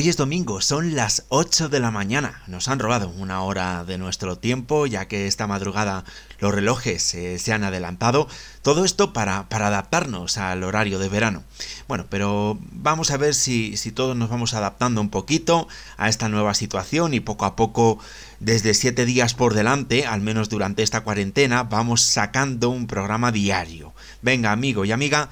Hoy es domingo, son las 8 de la mañana. Nos han robado una hora de nuestro tiempo, ya que esta madrugada los relojes eh, se han adelantado. Todo esto para, adaptarnos al horario de verano. Bueno, pero vamos a ver si, si todos nos vamos adaptando un poquito a esta nueva situación y poco a poco, desde 7 días por delante, al menos durante esta cuarentena, vamos sacando un programa diario. Venga, amigo y amiga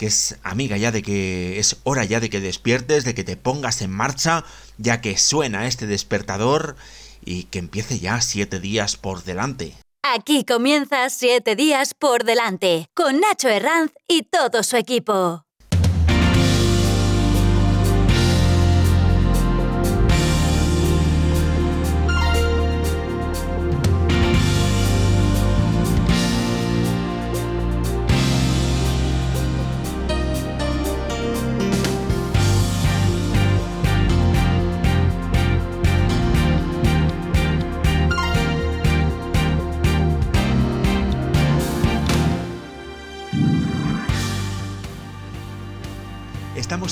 que es amiga ya de que es hora ya de que despiertes, de que te pongas en marcha, ya que suena este despertador y que empiece ya siete días por delante. Aquí comienza siete días por delante, con Nacho Herranz y todo su equipo.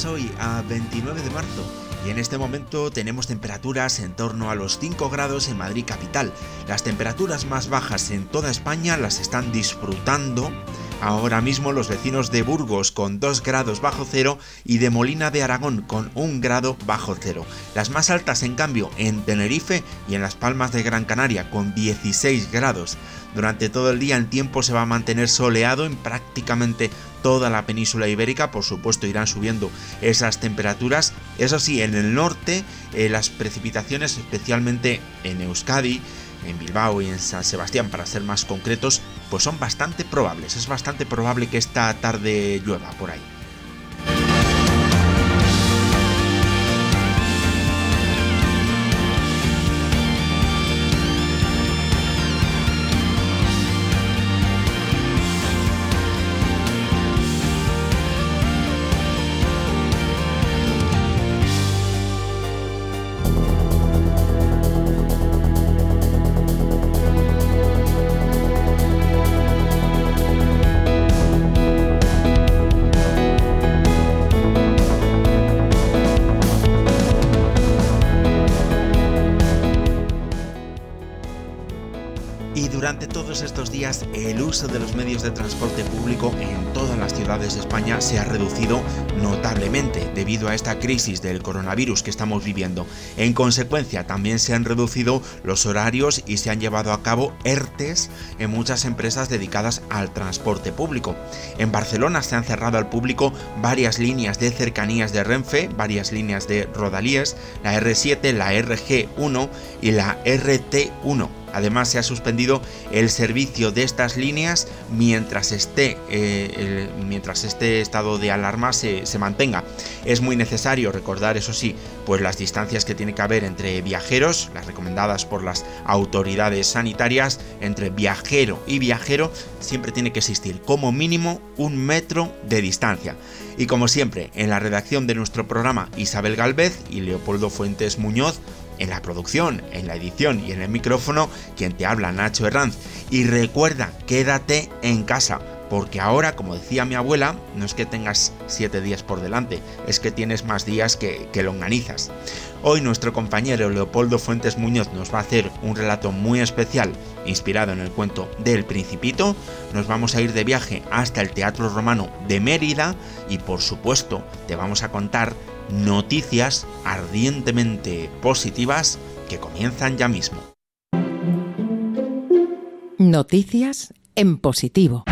Hoy a 29 de marzo y en este momento tenemos temperaturas en torno a los 5 grados en Madrid capital. Las temperaturas más bajas en toda España las están disfrutando ahora mismo los vecinos de Burgos con 2 grados bajo cero y de Molina de Aragón con 1 grado bajo cero. Las más altas en cambio en Tenerife y en las Palmas de Gran Canaria con 16 grados. Durante todo el día el tiempo se va a mantener soleado en prácticamente toda la península ibérica, por supuesto irán subiendo esas temperaturas. Eso sí, en el norte eh, las precipitaciones, especialmente en Euskadi, en Bilbao y en San Sebastián, para ser más concretos, pues son bastante probables. Es bastante probable que esta tarde llueva por ahí. El uso de los medios de transporte público en todas las ciudades de España se ha reducido notablemente debido a esta crisis del coronavirus que estamos viviendo. En consecuencia, también se han reducido los horarios y se han llevado a cabo ERTES en muchas empresas dedicadas al transporte público. En Barcelona se han cerrado al público varias líneas de cercanías de Renfe, varias líneas de Rodalíes, la R7, la RG1 y la RT1 Además, se ha suspendido el servicio de estas líneas mientras esté, eh, mientras este estado de alarma se, se, mantenga. Es muy necesario recordar, eso sí, pues las distancias que tiene que haber entre viajeros, las recomendadas por las autoridades sanitarias, entre viajero y viajero, siempre tiene que existir como mínimo un metro de distancia. Y como siempre, en la redacción de nuestro programa Isabel Galvez y Leopoldo Fuentes Muñoz, en la producción, en la edición y en el micrófono, quien te habla Nacho Herranz. Y recuerda, quédate en casa, porque ahora, como decía mi abuela, no es que tengas siete días por delante, es que tienes más días que, que longanizas. Hoy nuestro compañero Leopoldo Fuentes Muñoz nos va a hacer un relato muy especial inspirado en el cuento del Principito. Nos vamos a ir de viaje hasta el Teatro Romano de Mérida y por supuesto te vamos a contar noticias ardientemente positivas que comienzan ya mismo. Noticias en positivo.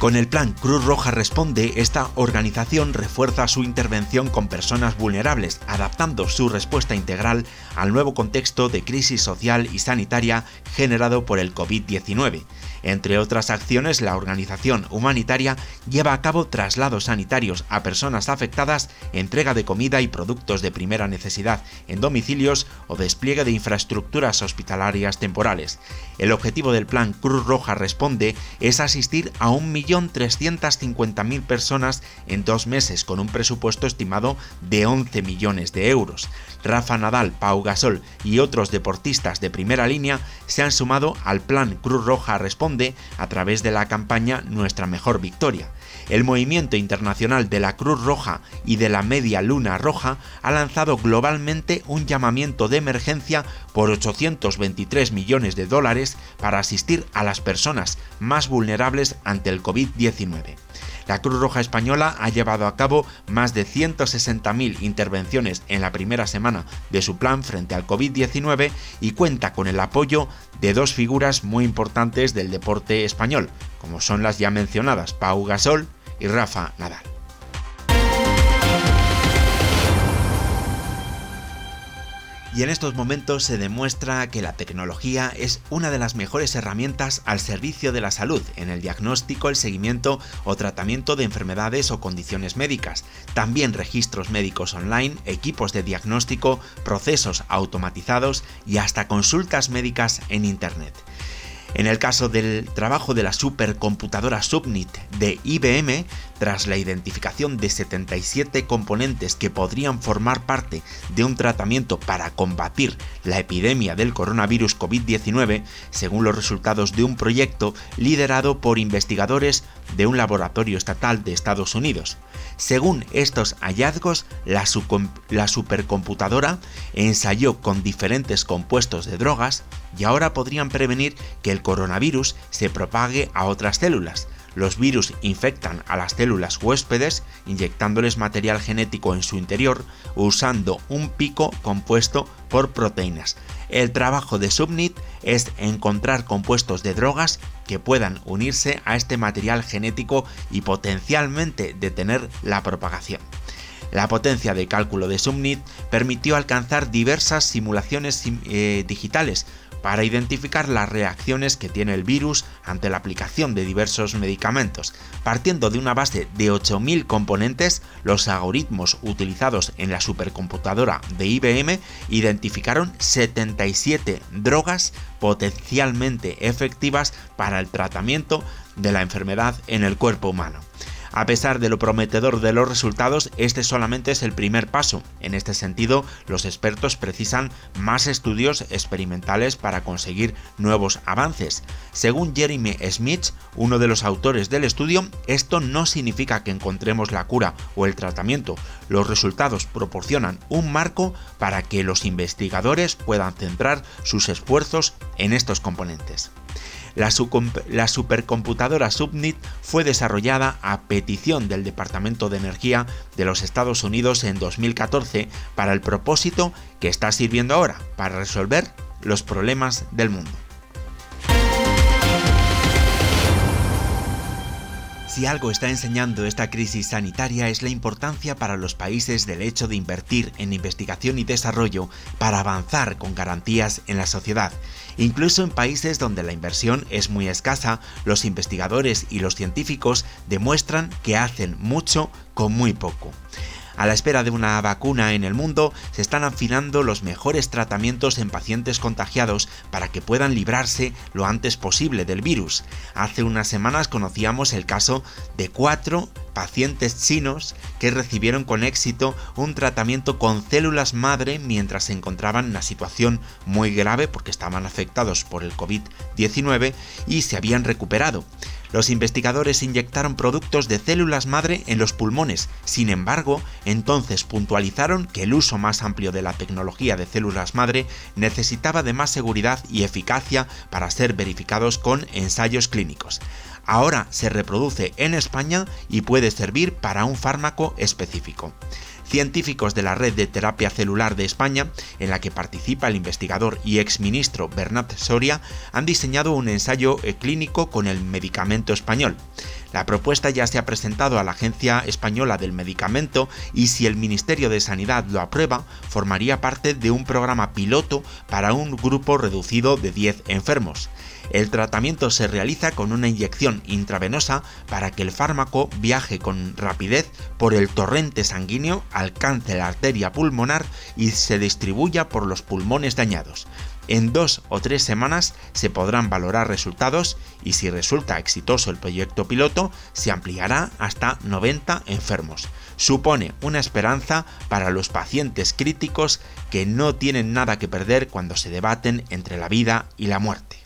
Con el plan Cruz Roja Responde, esta organización refuerza su intervención con personas vulnerables, adaptando su respuesta integral al nuevo contexto de crisis social y sanitaria generado por el COVID-19. Entre otras acciones, la organización humanitaria lleva a cabo traslados sanitarios a personas afectadas, entrega de comida y productos de primera necesidad en domicilios o despliegue de infraestructuras hospitalarias temporales. El objetivo del plan Cruz Roja Responde es asistir a 1.350.000 personas en dos meses con un presupuesto estimado de 11 millones de euros. Rafa Nadal, Pau Gasol y otros deportistas de primera línea se han sumado al plan Cruz Roja Responde a través de la campaña Nuestra Mejor Victoria. El movimiento internacional de la Cruz Roja y de la Media Luna Roja ha lanzado globalmente un llamamiento de emergencia por 823 millones de dólares para asistir a las personas más vulnerables ante el COVID-19. La Cruz Roja Española ha llevado a cabo más de 160.000 intervenciones en la primera semana de su plan frente al COVID-19 y cuenta con el apoyo de dos figuras muy importantes del deporte español, como son las ya mencionadas Pau Gasol y Rafa Nadal. Y en estos momentos se demuestra que la tecnología es una de las mejores herramientas al servicio de la salud en el diagnóstico, el seguimiento o tratamiento de enfermedades o condiciones médicas. También registros médicos online, equipos de diagnóstico, procesos automatizados y hasta consultas médicas en Internet. En el caso del trabajo de la supercomputadora Subnit de IBM, tras la identificación de 77 componentes que podrían formar parte de un tratamiento para combatir la epidemia del coronavirus COVID-19, según los resultados de un proyecto liderado por investigadores de un laboratorio estatal de Estados Unidos. Según estos hallazgos, la, supercomputadora ensayó con diferentes compuestos de drogas y ahora podrían prevenir que el coronavirus se propague a otras células, los virus infectan a las células huéspedes inyectándoles material genético en su interior usando un pico compuesto por proteínas. El trabajo de Subnit es encontrar compuestos de drogas que puedan unirse a este material genético y potencialmente detener la propagación. La potencia de cálculo de Subnit permitió alcanzar diversas simulaciones eh, digitales para identificar las reacciones que tiene el virus ante la aplicación de diversos medicamentos. Partiendo de una base de 8.000 componentes, los algoritmos utilizados en la supercomputadora de IBM identificaron 77 drogas potencialmente efectivas para el tratamiento de la enfermedad en el cuerpo humano. A pesar de lo prometedor de los resultados, este solamente es el primer paso. En este sentido, los expertos precisan más estudios experimentales para conseguir nuevos avances. Según Jeremy Smith, uno de los autores del estudio, esto no significa que encontremos la cura o el tratamiento. Los resultados proporcionan un marco para que los investigadores puedan centrar sus esfuerzos en estos componentes. La, supercomputadora Subnit fue desarrollada a petición del Departamento de Energía de los Estados Unidos en 2014 para el propósito que está sirviendo ahora, para resolver los problemas del mundo. Si algo está enseñando esta crisis sanitaria es la importancia para los países del hecho de invertir en investigación y desarrollo para avanzar con garantías en la sociedad. Incluso en países donde la inversión es muy escasa, los investigadores y los científicos demuestran que hacen mucho con muy poco. A la espera de una vacuna en el mundo, se están afinando los mejores tratamientos en pacientes contagiados para que puedan librarse lo antes posible del virus. Hace unas semanas conocíamos el caso de cuatro pacientes chinos que recibieron con éxito un tratamiento con células madre mientras se encontraban en una situación muy grave porque estaban afectados por el COVID-19 y se habían recuperado. Los investigadores inyectaron productos de células madre en los pulmones, sin embargo, entonces puntualizaron que el uso más amplio de la tecnología de células madre necesitaba de más seguridad y eficacia para ser verificados con ensayos clínicos. Ahora se reproduce en España y puede servir para un fármaco específico científicos de la Red de Terapia Celular de España, en la que participa el investigador y exministro Bernat Soria, han diseñado un ensayo clínico con el medicamento español. La propuesta ya se ha presentado a la Agencia Española del Medicamento y si el Ministerio de Sanidad lo aprueba, formaría parte de un programa piloto para un grupo reducido de 10 enfermos. El tratamiento se realiza con una inyección intravenosa para que el fármaco viaje con rapidez por el torrente sanguíneo, alcance la arteria pulmonar y se distribuya por los pulmones dañados. En dos o tres semanas se podrán valorar resultados y si resulta exitoso el proyecto piloto, se ampliará hasta 90 enfermos. Supone una esperanza para los pacientes críticos que no tienen nada que perder cuando se debaten entre la vida y la muerte.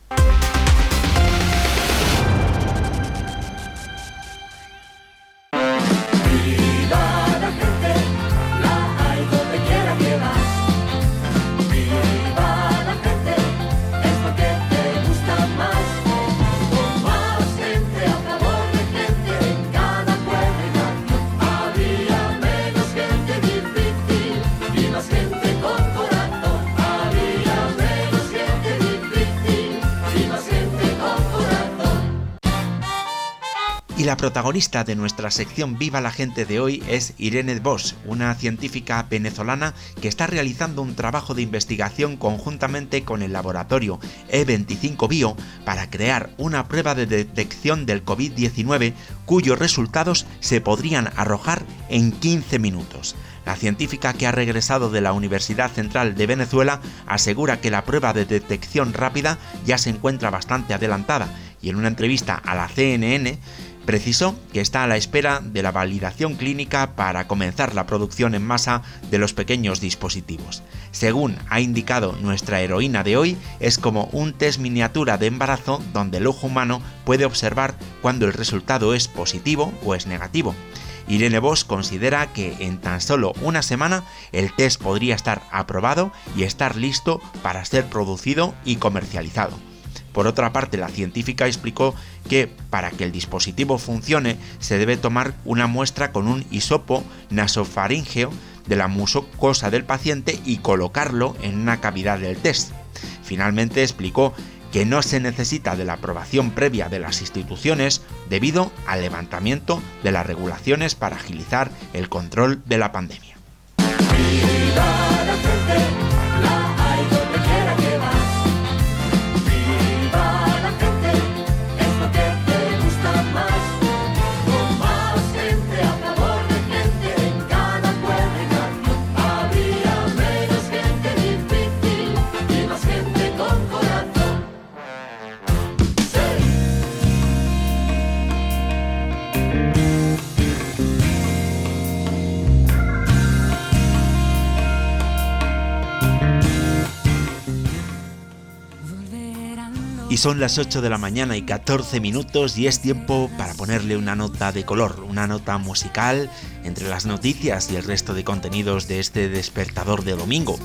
La protagonista de nuestra sección Viva la gente de hoy es Irene Bosch, una científica venezolana que está realizando un trabajo de investigación conjuntamente con el laboratorio E25 Bio para crear una prueba de detección del COVID-19 cuyos resultados se podrían arrojar en 15 minutos. La científica que ha regresado de la Universidad Central de Venezuela asegura que la prueba de detección rápida ya se encuentra bastante adelantada y en una entrevista a la CNN Precisó que está a la espera de la validación clínica para comenzar la producción en masa de los pequeños dispositivos. Según ha indicado nuestra heroína de hoy, es como un test miniatura de embarazo donde el ojo humano puede observar cuando el resultado es positivo o es negativo. Irene Bosch considera que en tan solo una semana el test podría estar aprobado y estar listo para ser producido y comercializado. Por otra parte, la científica explicó que para que el dispositivo funcione se debe tomar una muestra con un hisopo nasofaríngeo de la mucosa del paciente y colocarlo en una cavidad del test. Finalmente explicó que no se necesita de la aprobación previa de las instituciones debido al levantamiento de las regulaciones para agilizar el control de la pandemia. Y son las 8 de la mañana y 14 minutos y es tiempo para ponerle una nota de color, una nota musical entre las noticias y el resto de contenidos de este despertador de domingo.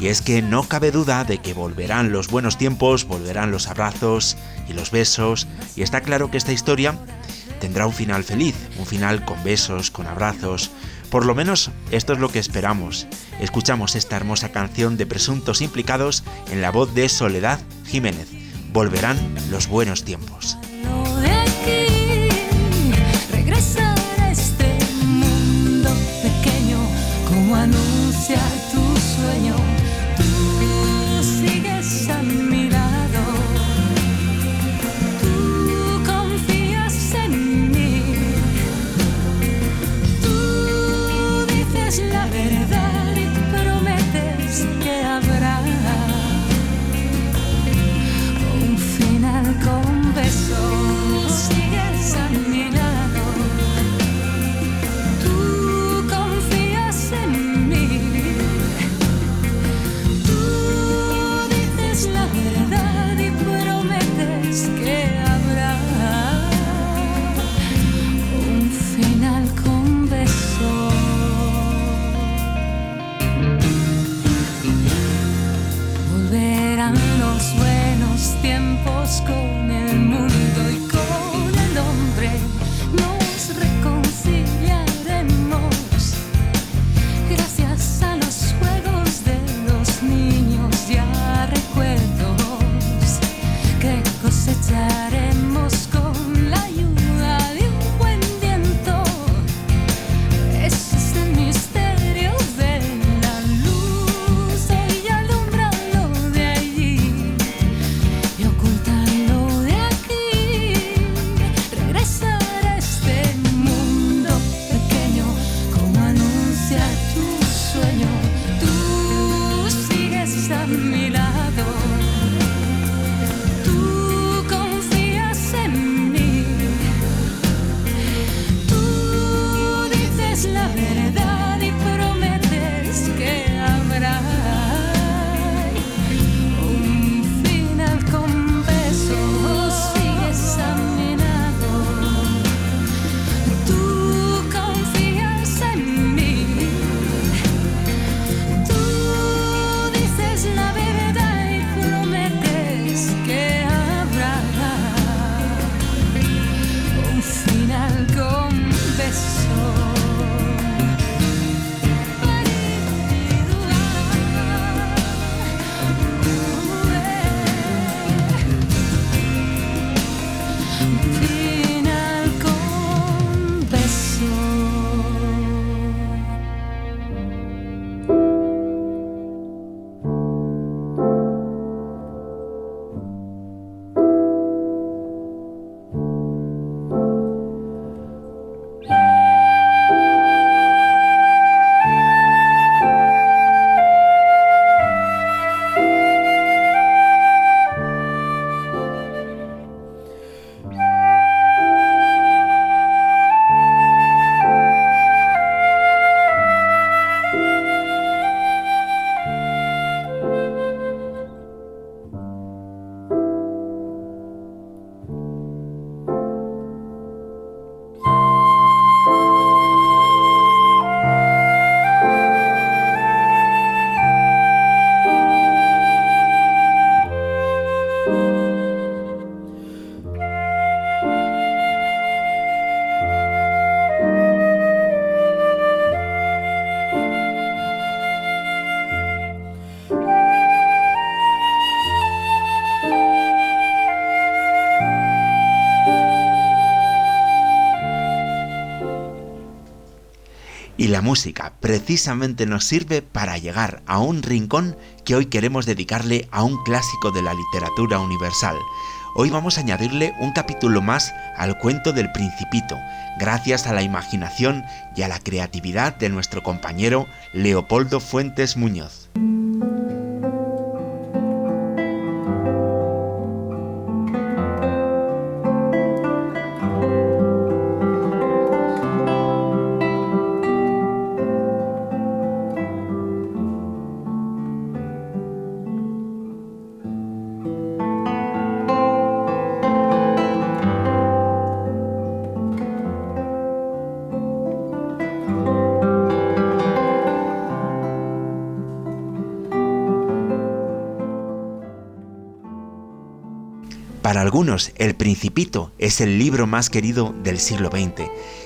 Y es que no cabe duda de que volverán los buenos tiempos, volverán los abrazos y los besos, y está claro que esta historia tendrá un final feliz, un final con besos, con abrazos. Por lo menos esto es lo que esperamos. Escuchamos esta hermosa canción de presuntos implicados en la voz de Soledad Jiménez volverán los buenos tiempos. So. Precisamente nos sirve para llegar a un rincón que hoy queremos dedicarle a un clásico de la literatura universal. Hoy vamos a añadirle un capítulo más al cuento del principito, gracias a la imaginación y a la creatividad de nuestro compañero Leopoldo Fuentes Muñoz. Algunos, El Principito es el libro más querido del siglo XX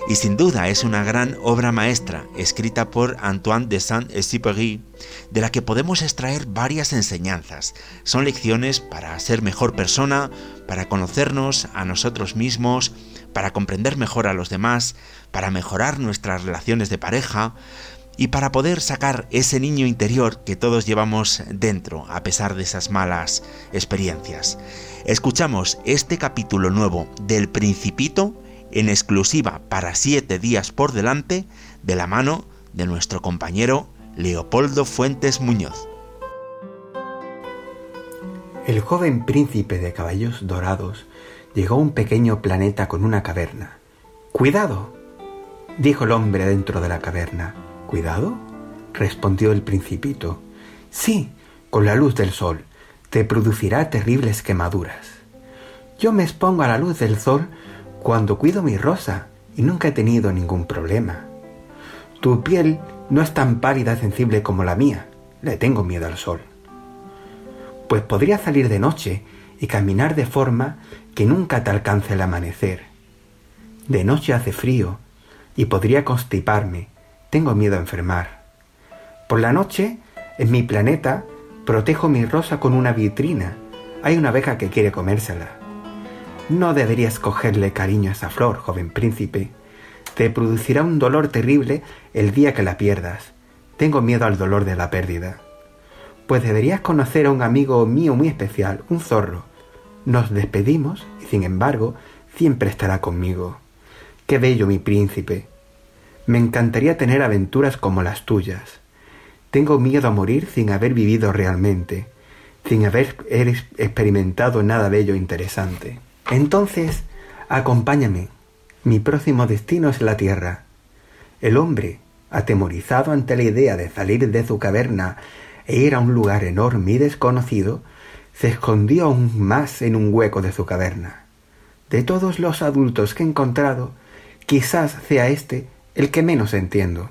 y sin duda es una gran obra maestra escrita por Antoine de Saint-Exupéry de la que podemos extraer varias enseñanzas. Son lecciones para ser mejor persona, para conocernos a nosotros mismos, para comprender mejor a los demás, para mejorar nuestras relaciones de pareja, y para poder sacar ese niño interior que todos llevamos dentro a pesar de esas malas experiencias. Escuchamos este capítulo nuevo del Principito en exclusiva para siete días por delante de la mano de nuestro compañero Leopoldo Fuentes Muñoz. El joven príncipe de caballos dorados llegó a un pequeño planeta con una caverna. ¡Cuidado! dijo el hombre dentro de la caverna. ¿Cuidado? respondió el principito. Sí, con la luz del sol te producirá terribles quemaduras. Yo me expongo a la luz del sol cuando cuido mi rosa y nunca he tenido ningún problema. Tu piel no es tan pálida y sensible como la mía. Le tengo miedo al sol. Pues podría salir de noche y caminar de forma que nunca te alcance el amanecer. De noche hace frío y podría constiparme tengo miedo a enfermar. Por la noche, en mi planeta, protejo mi rosa con una vitrina. Hay una abeja que quiere comérsela. No deberías cogerle cariño a esa flor, joven príncipe. Te producirá un dolor terrible el día que la pierdas. Tengo miedo al dolor de la pérdida. Pues deberías conocer a un amigo mío muy especial, un zorro. Nos despedimos y sin embargo siempre estará conmigo. Qué bello mi príncipe. Me encantaría tener aventuras como las tuyas. Tengo miedo a morir sin haber vivido realmente, sin haber experimentado nada bello e interesante. Entonces, acompáñame. Mi próximo destino es la tierra. El hombre, atemorizado ante la idea de salir de su caverna e ir a un lugar enorme y desconocido, se escondió aún más en un hueco de su caverna. De todos los adultos que he encontrado, quizás sea este el que menos entiendo.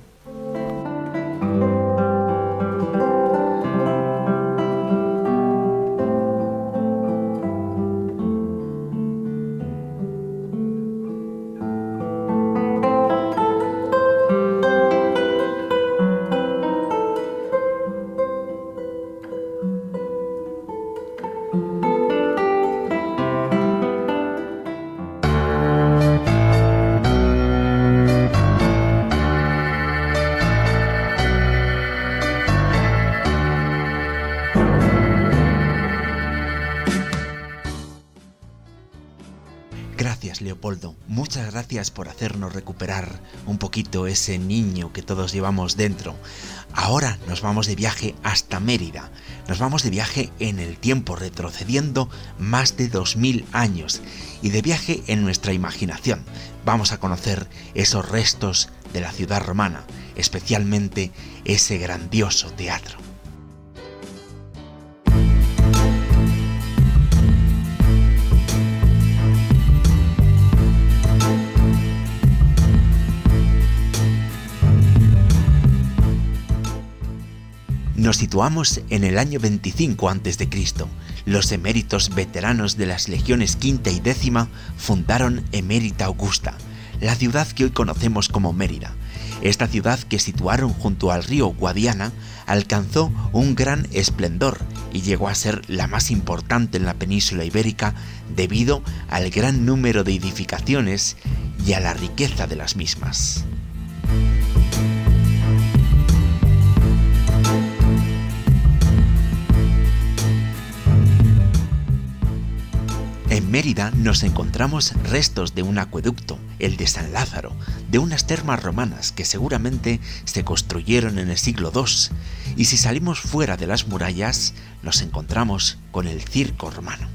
Gracias por hacernos recuperar un poquito ese niño que todos llevamos dentro. Ahora nos vamos de viaje hasta Mérida. Nos vamos de viaje en el tiempo, retrocediendo más de 2000 años. Y de viaje en nuestra imaginación. Vamos a conocer esos restos de la ciudad romana, especialmente ese grandioso teatro. Nos situamos en el año 25 a.C. Los eméritos veteranos de las legiones quinta y décima fundaron Emérita Augusta, la ciudad que hoy conocemos como Mérida. Esta ciudad que situaron junto al río Guadiana alcanzó un gran esplendor y llegó a ser la más importante en la península ibérica debido al gran número de edificaciones y a la riqueza de las mismas. Mérida nos encontramos restos de un acueducto, el de San Lázaro, de unas termas romanas que seguramente se construyeron en el siglo II, y si salimos fuera de las murallas nos encontramos con el circo romano.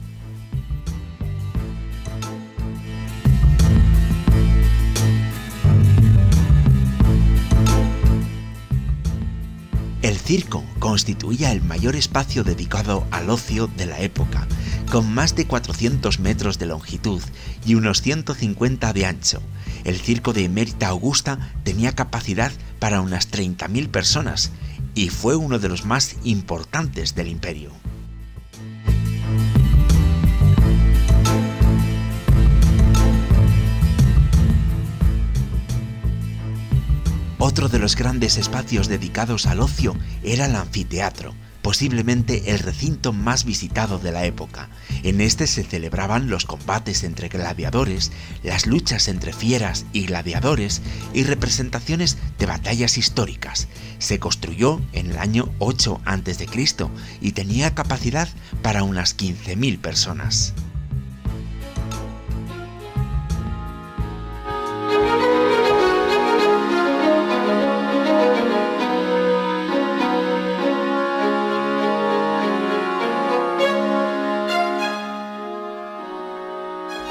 Circo constituía el mayor espacio dedicado al ocio de la época, con más de 400 metros de longitud y unos 150 de ancho. El circo de Emérita Augusta tenía capacidad para unas 30.000 personas y fue uno de los más importantes del imperio. Otro de los grandes espacios dedicados al ocio era el anfiteatro, posiblemente el recinto más visitado de la época. En este se celebraban los combates entre gladiadores, las luchas entre fieras y gladiadores y representaciones de batallas históricas. Se construyó en el año 8 a.C. y tenía capacidad para unas 15.000 personas.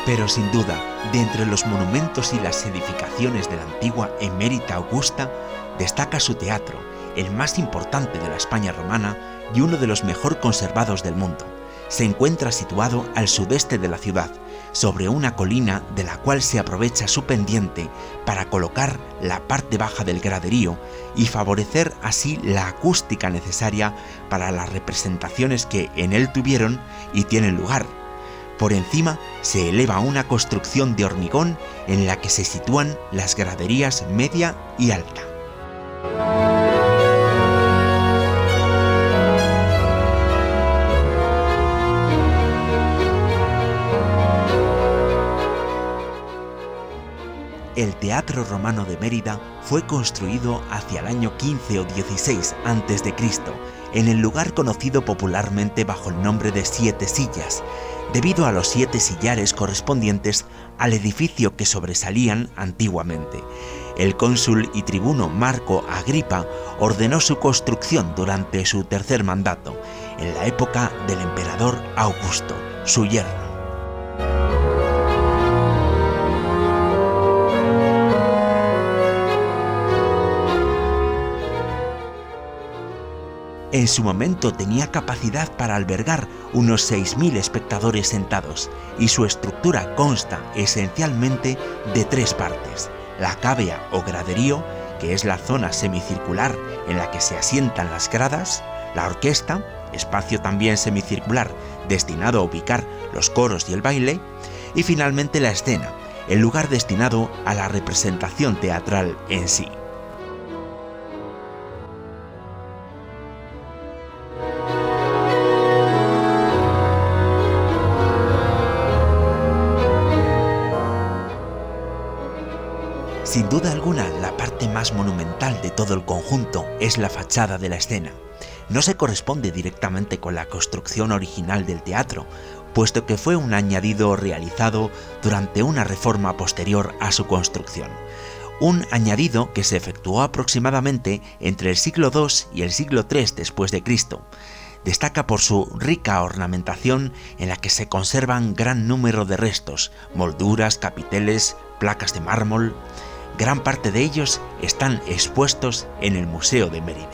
Pero sin duda, de entre los monumentos y las edificaciones de la antigua Emérita Augusta, destaca su teatro, el más importante de la España romana y uno de los mejor conservados del mundo. Se encuentra situado al sudeste de la ciudad, sobre una colina de la cual se aprovecha su pendiente para colocar la parte baja del graderío y favorecer así la acústica necesaria para las representaciones que en él tuvieron y tienen lugar por encima se eleva una construcción de hormigón en la que se sitúan las graderías media y alta. El Teatro Romano de Mérida fue construido hacia el año 15 o 16 a.C., en el lugar conocido popularmente bajo el nombre de Siete Sillas, debido a los siete sillares correspondientes al edificio que sobresalían antiguamente. El cónsul y tribuno Marco Agripa ordenó su construcción durante su tercer mandato, en la época del emperador Augusto, su yerno. En su momento tenía capacidad para albergar unos 6.000 espectadores sentados y su estructura consta esencialmente de tres partes. La cavea o graderío, que es la zona semicircular en la que se asientan las gradas, la orquesta, espacio también semicircular destinado a ubicar los coros y el baile, y finalmente la escena, el lugar destinado a la representación teatral en sí. Duda alguna, la parte más monumental de todo el conjunto es la fachada de la escena. No se corresponde directamente con la construcción original del teatro, puesto que fue un añadido realizado durante una reforma posterior a su construcción. Un añadido que se efectuó aproximadamente entre el siglo II y el siglo III después de Cristo. Destaca por su rica ornamentación en la que se conservan gran número de restos, molduras, capiteles, placas de mármol, gran parte de ellos están expuestos en el Museo de Mérida.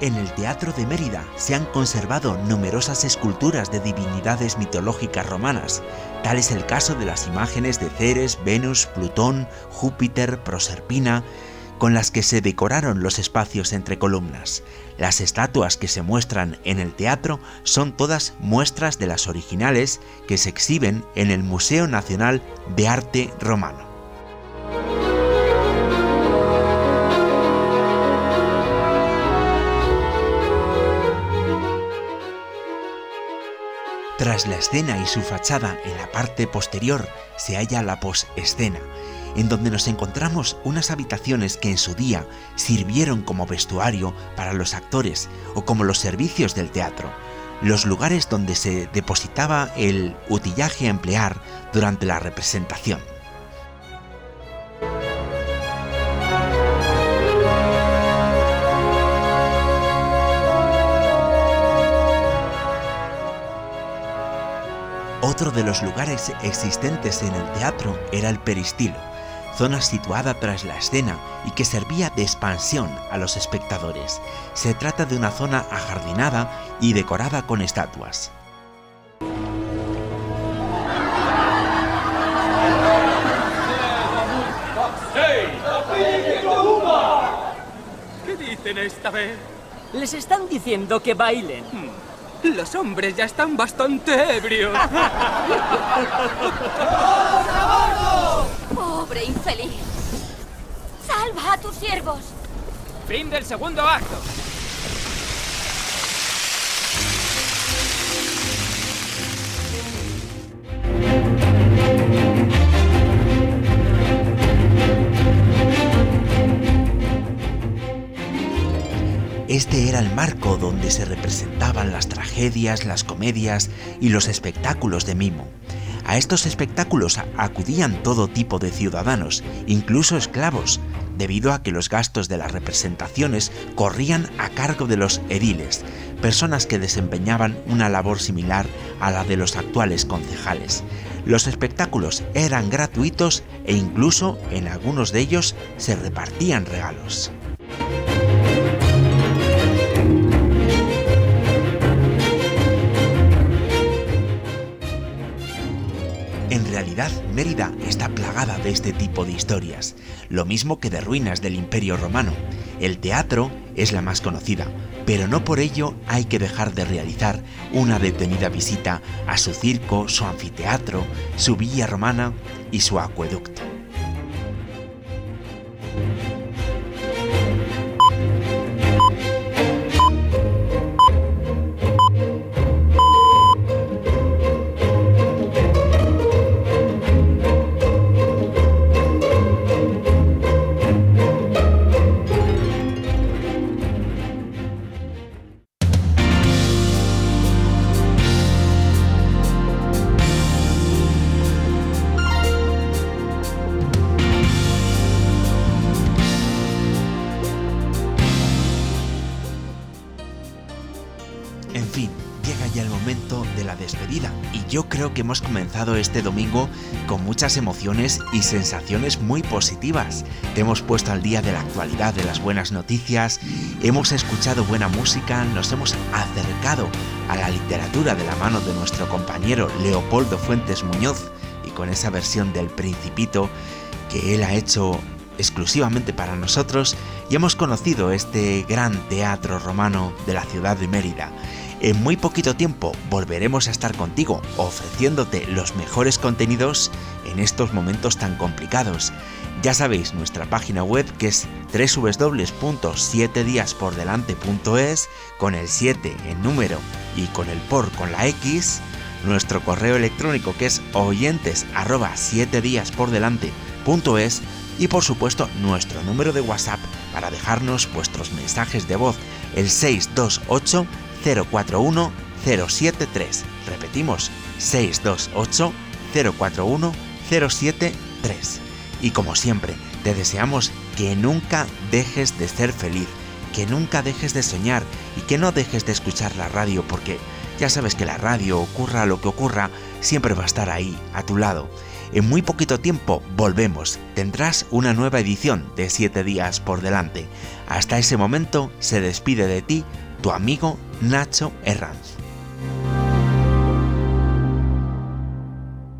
En el Teatro de Mérida se han conservado numerosas esculturas de divinidades mitológicas romanas, tal es el caso de las imágenes de Ceres, Venus, Plutón, Júpiter, Proserpina, con las que se decoraron los espacios entre columnas. Las estatuas que se muestran en el teatro son todas muestras de las originales que se exhiben en el Museo Nacional de Arte Romano. Tras la escena y su fachada en la parte posterior se halla la posescena en donde nos encontramos unas habitaciones que en su día sirvieron como vestuario para los actores o como los servicios del teatro, los lugares donde se depositaba el utillaje a emplear durante la representación. Otro de los lugares existentes en el teatro era el peristilo, zona situada tras la escena y que servía de expansión a los espectadores. Se trata de una zona ajardinada y decorada con estatuas. ¿Qué dicen esta vez? Les están diciendo que bailen. Los hombres ya están bastante ebrios. Pobre infeliz. Salva a tus siervos. fin del segundo acto. Este era el marco donde se representaban las tragedias, las comedias y los espectáculos de mimo. A estos espectáculos acudían todo tipo de ciudadanos, incluso esclavos, debido a que los gastos de las representaciones corrían a cargo de los ediles, personas que desempeñaban una labor similar a la de los actuales concejales. Los espectáculos eran gratuitos e incluso en algunos de ellos se repartían regalos. En realidad, Mérida está plagada de este tipo de historias, lo mismo que de ruinas del Imperio Romano. El teatro es la más conocida, pero no por ello hay que dejar de realizar una detenida visita a su circo, su anfiteatro, su villa romana y su acueducto. Hemos comenzado este domingo con muchas emociones y sensaciones muy positivas. Te hemos puesto al día de la actualidad, de las buenas noticias, hemos escuchado buena música, nos hemos acercado a la literatura de la mano de nuestro compañero Leopoldo Fuentes Muñoz y con esa versión del Principito que él ha hecho exclusivamente para nosotros y hemos conocido este gran teatro romano de la ciudad de Mérida. En muy poquito tiempo volveremos a estar contigo ofreciéndote los mejores contenidos en estos momentos tan complicados. Ya sabéis, nuestra página web que es www.7diaspordelante.es con el 7 en número y con el por con la X, nuestro correo electrónico que es oyentes arroba 7 días por delante.es y por supuesto nuestro número de WhatsApp para dejarnos vuestros mensajes de voz, el 628 041 073. Repetimos, 628 041 073. Y como siempre, te deseamos que nunca dejes de ser feliz, que nunca dejes de soñar y que no dejes de escuchar la radio porque ya sabes que la radio, ocurra lo que ocurra, siempre va a estar ahí, a tu lado. En muy poquito tiempo volvemos, tendrás una nueva edición de 7 días por delante. Hasta ese momento se despide de ti tu amigo Nacho Herranz.